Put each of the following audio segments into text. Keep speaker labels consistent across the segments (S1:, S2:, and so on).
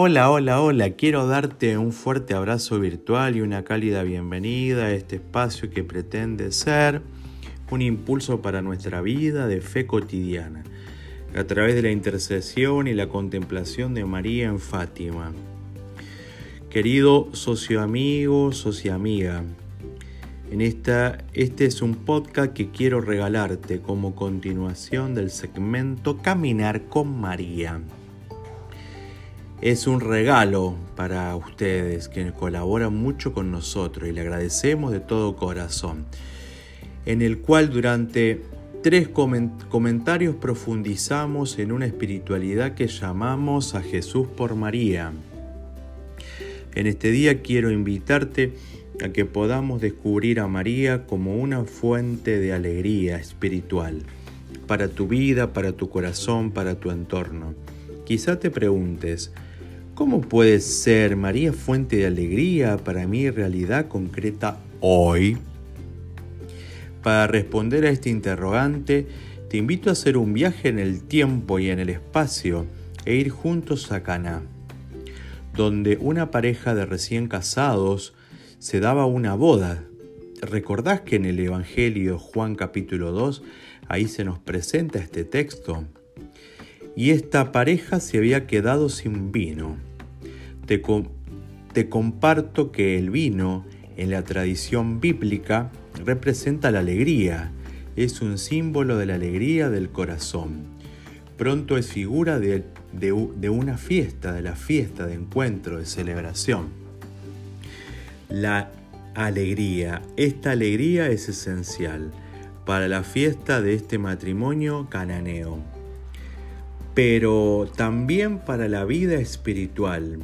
S1: Hola, hola, hola. Quiero darte un fuerte abrazo virtual y una cálida bienvenida a este espacio que pretende ser un impulso para nuestra vida de fe cotidiana, a través de la intercesión y la contemplación de María en Fátima. Querido socio amigo, socia amiga, en esta, este es un podcast que quiero regalarte como continuación del segmento Caminar con María es un regalo para ustedes que colaboran mucho con nosotros y le agradecemos de todo corazón, en el cual durante tres comentarios profundizamos en una espiritualidad que llamamos a Jesús por María. En este día quiero invitarte a que podamos descubrir a María como una fuente de alegría espiritual para tu vida, para tu corazón, para tu entorno. Quizá te preguntes, ¿Cómo puede ser María fuente de alegría para mi realidad concreta hoy? Para responder a este interrogante, te invito a hacer un viaje en el tiempo y en el espacio e ir juntos a Caná, donde una pareja de recién casados se daba una boda. ¿Recordás que en el Evangelio Juan capítulo 2 ahí se nos presenta este texto? Y esta pareja se había quedado sin vino te, comparto que el vino en la tradición bíblica representa la alegría, es un símbolo de la alegría del corazón. Pronto es figura de, de, una fiesta, de la fiesta de encuentro, de celebración. La alegría, esta alegría es esencial para la fiesta de este matrimonio cananeo, pero también para la vida espiritual,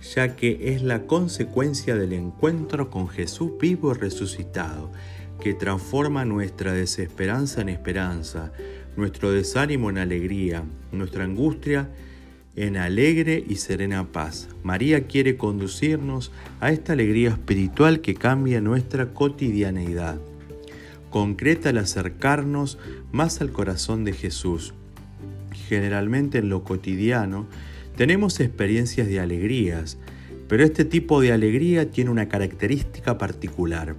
S1: ya que es la consecuencia del encuentro con Jesús vivo y resucitado, que transforma nuestra desesperanza en esperanza, nuestro desánimo en alegría, nuestra angustia en alegre y serena paz. María quiere conducirnos a esta alegría espiritual que cambia nuestra cotidianeidad. Concreta al acercarnos más al corazón de Jesús. Generalmente en lo cotidiano, tenemos experiencias de alegrías, pero este tipo de alegría tiene una característica particular,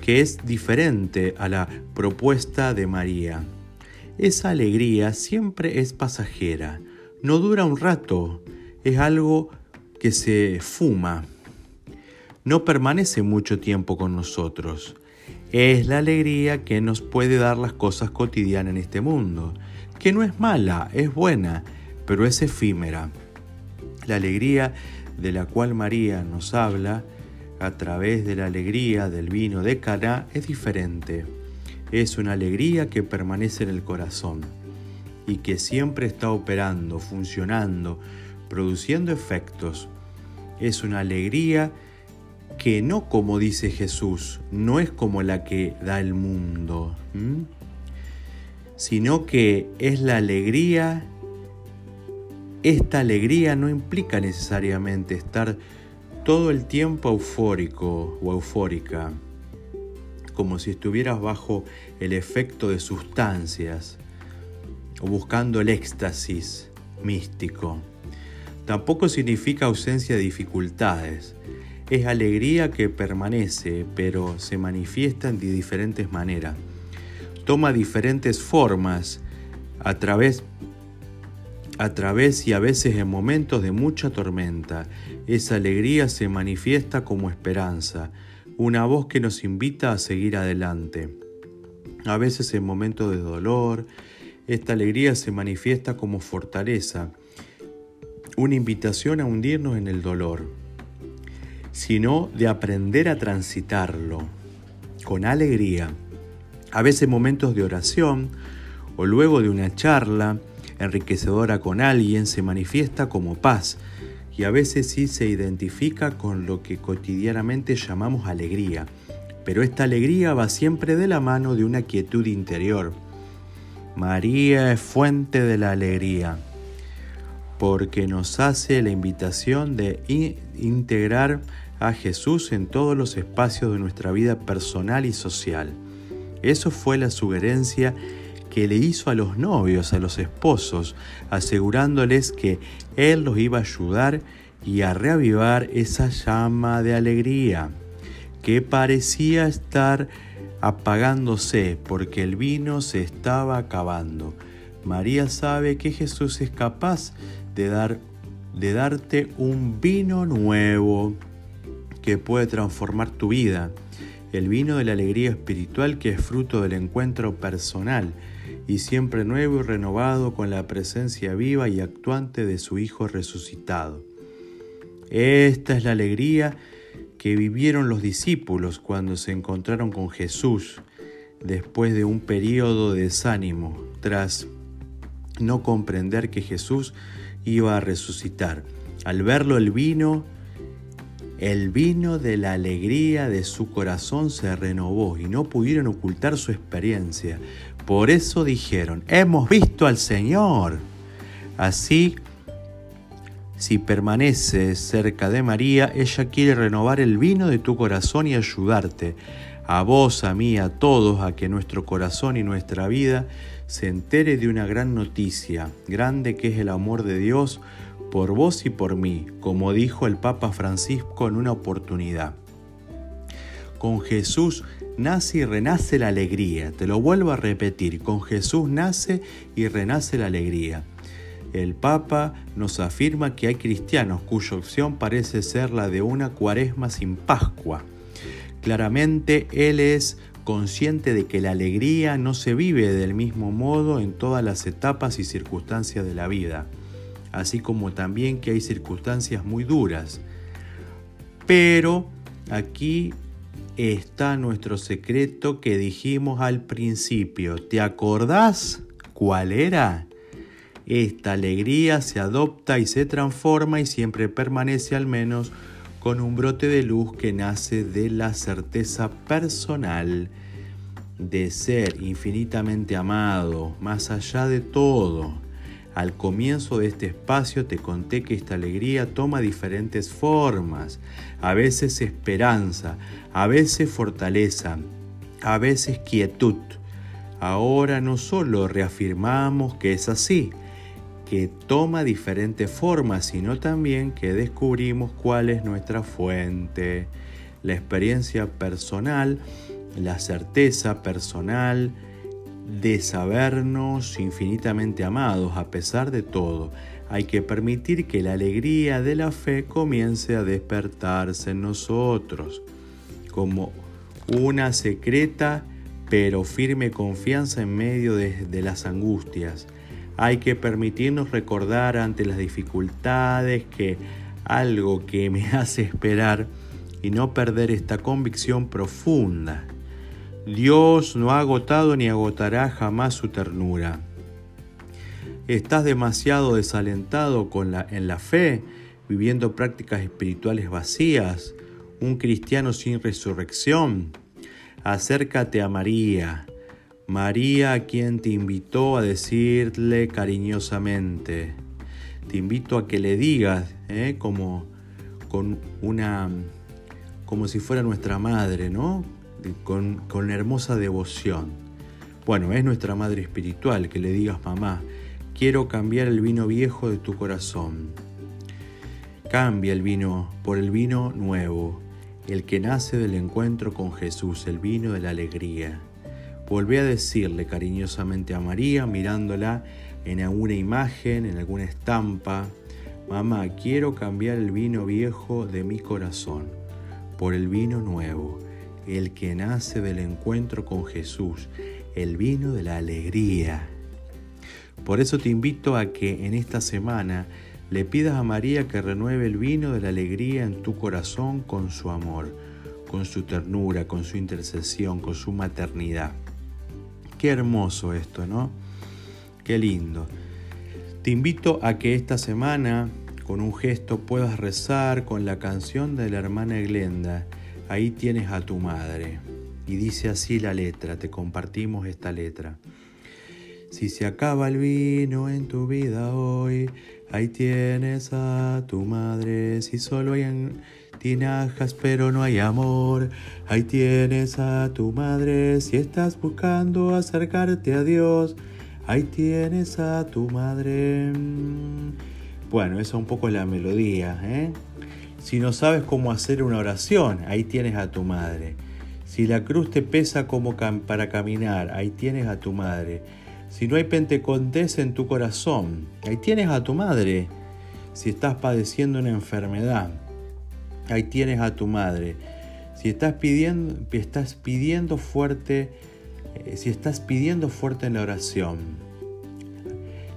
S1: que es diferente a la propuesta de María. Esa alegría siempre es pasajera, no dura un rato, es algo que se fuma, no permanece mucho tiempo con nosotros. Es la alegría que nos puede dar las cosas cotidianas en este mundo, que no es mala, es buena, pero es efímera. La alegría de la cual María nos habla a través de la alegría del vino de Caná es diferente. Es una alegría que permanece en el corazón y que siempre está operando, funcionando, produciendo efectos. Es una alegría que no como dice Jesús, no es como la que da el mundo, sino que es la alegría esta alegría no implica necesariamente estar todo el tiempo eufórico o eufórica, como si estuvieras bajo el efecto de sustancias o buscando el éxtasis místico. Tampoco significa ausencia de dificultades. Es alegría que permanece, pero se manifiesta de diferentes maneras. Toma diferentes formas a través a través y a veces en momentos de mucha tormenta. Esa alegría se manifiesta como esperanza, una voz que nos invita a seguir adelante. A veces en momentos de dolor, esta alegría se manifiesta como fortaleza, una invitación a hundirnos en el dolor, sino de aprender a transitarlo con alegría. A veces momentos de oración o luego de una charla, enriquecedora con alguien se manifiesta como paz y a veces sí se identifica con lo que cotidianamente llamamos alegría, pero esta alegría va siempre de la mano de una quietud interior. María es fuente de la alegría, porque nos hace la invitación de integrar a Jesús en todos los espacios de nuestra vida personal y social. Eso fue la sugerencia que le hizo a los novios, a los esposos, asegurándoles que Él los iba a ayudar y a reavivar esa llama de alegría que parecía estar apagándose porque el vino se estaba acabando. María sabe que Jesús es capaz de, dar, de darte un vino nuevo que puede transformar tu vida. El vino de la alegría espiritual que es fruto del encuentro personal y siempre nuevo y renovado con la presencia viva y actuante de su Hijo resucitado. Esta es la alegría que vivieron los discípulos cuando se encontraron con Jesús después de un periodo de desánimo tras no comprender que Jesús iba a resucitar. Al verlo el vino, el vino de la alegría de su corazón se renovó y no pudieron ocultar su experiencia. Por eso dijeron, hemos visto al Señor. Así, si permaneces cerca de María, ella quiere renovar el vino de tu corazón y ayudarte, a vos, a mí, a todos, a que nuestro corazón y nuestra vida se entere de una gran noticia, grande que es el amor de Dios por vos y por mí, como dijo el Papa Francisco en una oportunidad. Con Jesús nace y renace la alegría. Te lo vuelvo a repetir, con Jesús nace y renace la alegría. El Papa nos afirma que hay cristianos cuya opción parece ser la de una cuaresma sin Pascua. Claramente Él es consciente de que la alegría no se vive del mismo modo en todas las etapas y circunstancias de la vida, así como también que hay circunstancias muy duras. Pero aquí está nuestro secreto que dijimos al principio. ¿Te acordás cuál era? Esta alegría se adopta y se transforma y siempre permanece al menos con un brote de luz que nace de la certeza personal de ser infinitamente amado, más allá de todo. Al comienzo de este espacio te conté que esta alegría toma diferentes formas, a veces esperanza, a veces fortaleza, a veces quietud. Ahora no solo reafirmamos que es así, que toma diferentes formas, sino también que descubrimos cuál es nuestra fuente, la experiencia personal, la certeza personal de sabernos infinitamente amados a pesar de todo. Hay que permitir que la alegría de la fe comience a despertarse en nosotros, como una secreta pero firme confianza en medio de, las angustias hay que permitirnos recordar ante las dificultades que algo que me hace esperar y no perder esta convicción profunda. Dios no ha agotado ni agotará jamás su ternura. Estás demasiado desalentado con la, en la fe, viviendo prácticas espirituales vacías, un cristiano sin resurrección. Acércate a María, María a quien te invitó a decirle cariñosamente. Te invito a que le digas, ¿eh? como con una, como si fuera nuestra madre, ¿no? Con, con hermosa devoción. Bueno, es nuestra madre espiritual, que le digas, mamá, quiero cambiar el vino viejo de tu corazón. Cambia el vino por el vino nuevo, el que nace del encuentro con Jesús, el vino de la alegría. Volví a decirle cariñosamente a María, mirándola en alguna imagen, en alguna estampa, Mamá, quiero cambiar el vino viejo de mi corazón por el vino nuevo, el que nace del encuentro con Jesús, el vino de la alegría. Por eso te invito a que en esta semana le pidas a María que renueve el vino de la alegría en tu corazón con su amor, con su ternura, con su intercesión, con su maternidad. Qué hermoso esto, ¿no? Qué lindo. Te invito a que esta semana con un gesto puedas rezar con la canción de la hermana Glenda. Ahí tienes a tu madre. Y dice así la letra, te compartimos esta letra. Si se acaba el vino en tu vida hoy, ahí tienes a tu madre. Si solo hay tinajas pero no hay amor. Ahí tienes a tu madre si estás buscando acercarte a Dios. Ahí tienes a tu madre. Bueno, esa es un poco la melodía. ¿eh? Si no sabes cómo hacer una oración, ahí tienes a tu madre. Si la cruz te pesa como para caminar, ahí tienes a tu madre. Si no hay Pentecostés en tu corazón, ahí tienes a tu madre. Si estás padeciendo una enfermedad, ahí tienes a tu madre. Si estás pidiendo, estás pidiendo fuerte, eh, si estás pidiendo fuerte en la oración,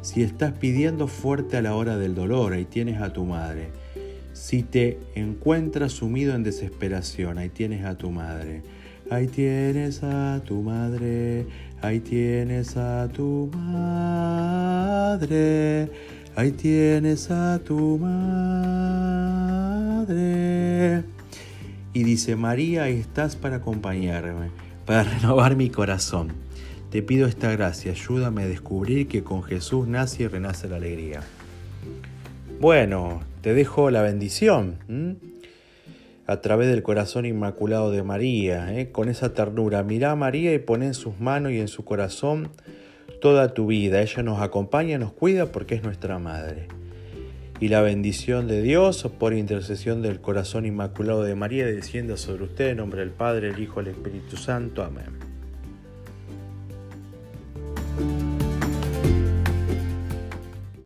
S1: si estás pidiendo fuerte a la hora del dolor, ahí tienes a tu madre. Si te encuentras sumido en desesperación, ahí tienes a tu madre. Ahí tienes a tu madre, ahí tienes a tu madre, ahí tienes a tu madre. Y dice, María, estás para acompañarme, para renovar mi corazón. Te pido esta gracia, ayúdame a descubrir que con Jesús nace y renace la alegría. Bueno, te dejo la bendición a través del corazón inmaculado de María, ¿eh? con esa ternura. Mirá a María y pon en sus manos y en su corazón toda tu vida. Ella nos acompaña, nos cuida porque es nuestra madre. Y la bendición de Dios por intercesión del corazón inmaculado de María descienda sobre usted en nombre del Padre, el Hijo el Espíritu Santo. Amén.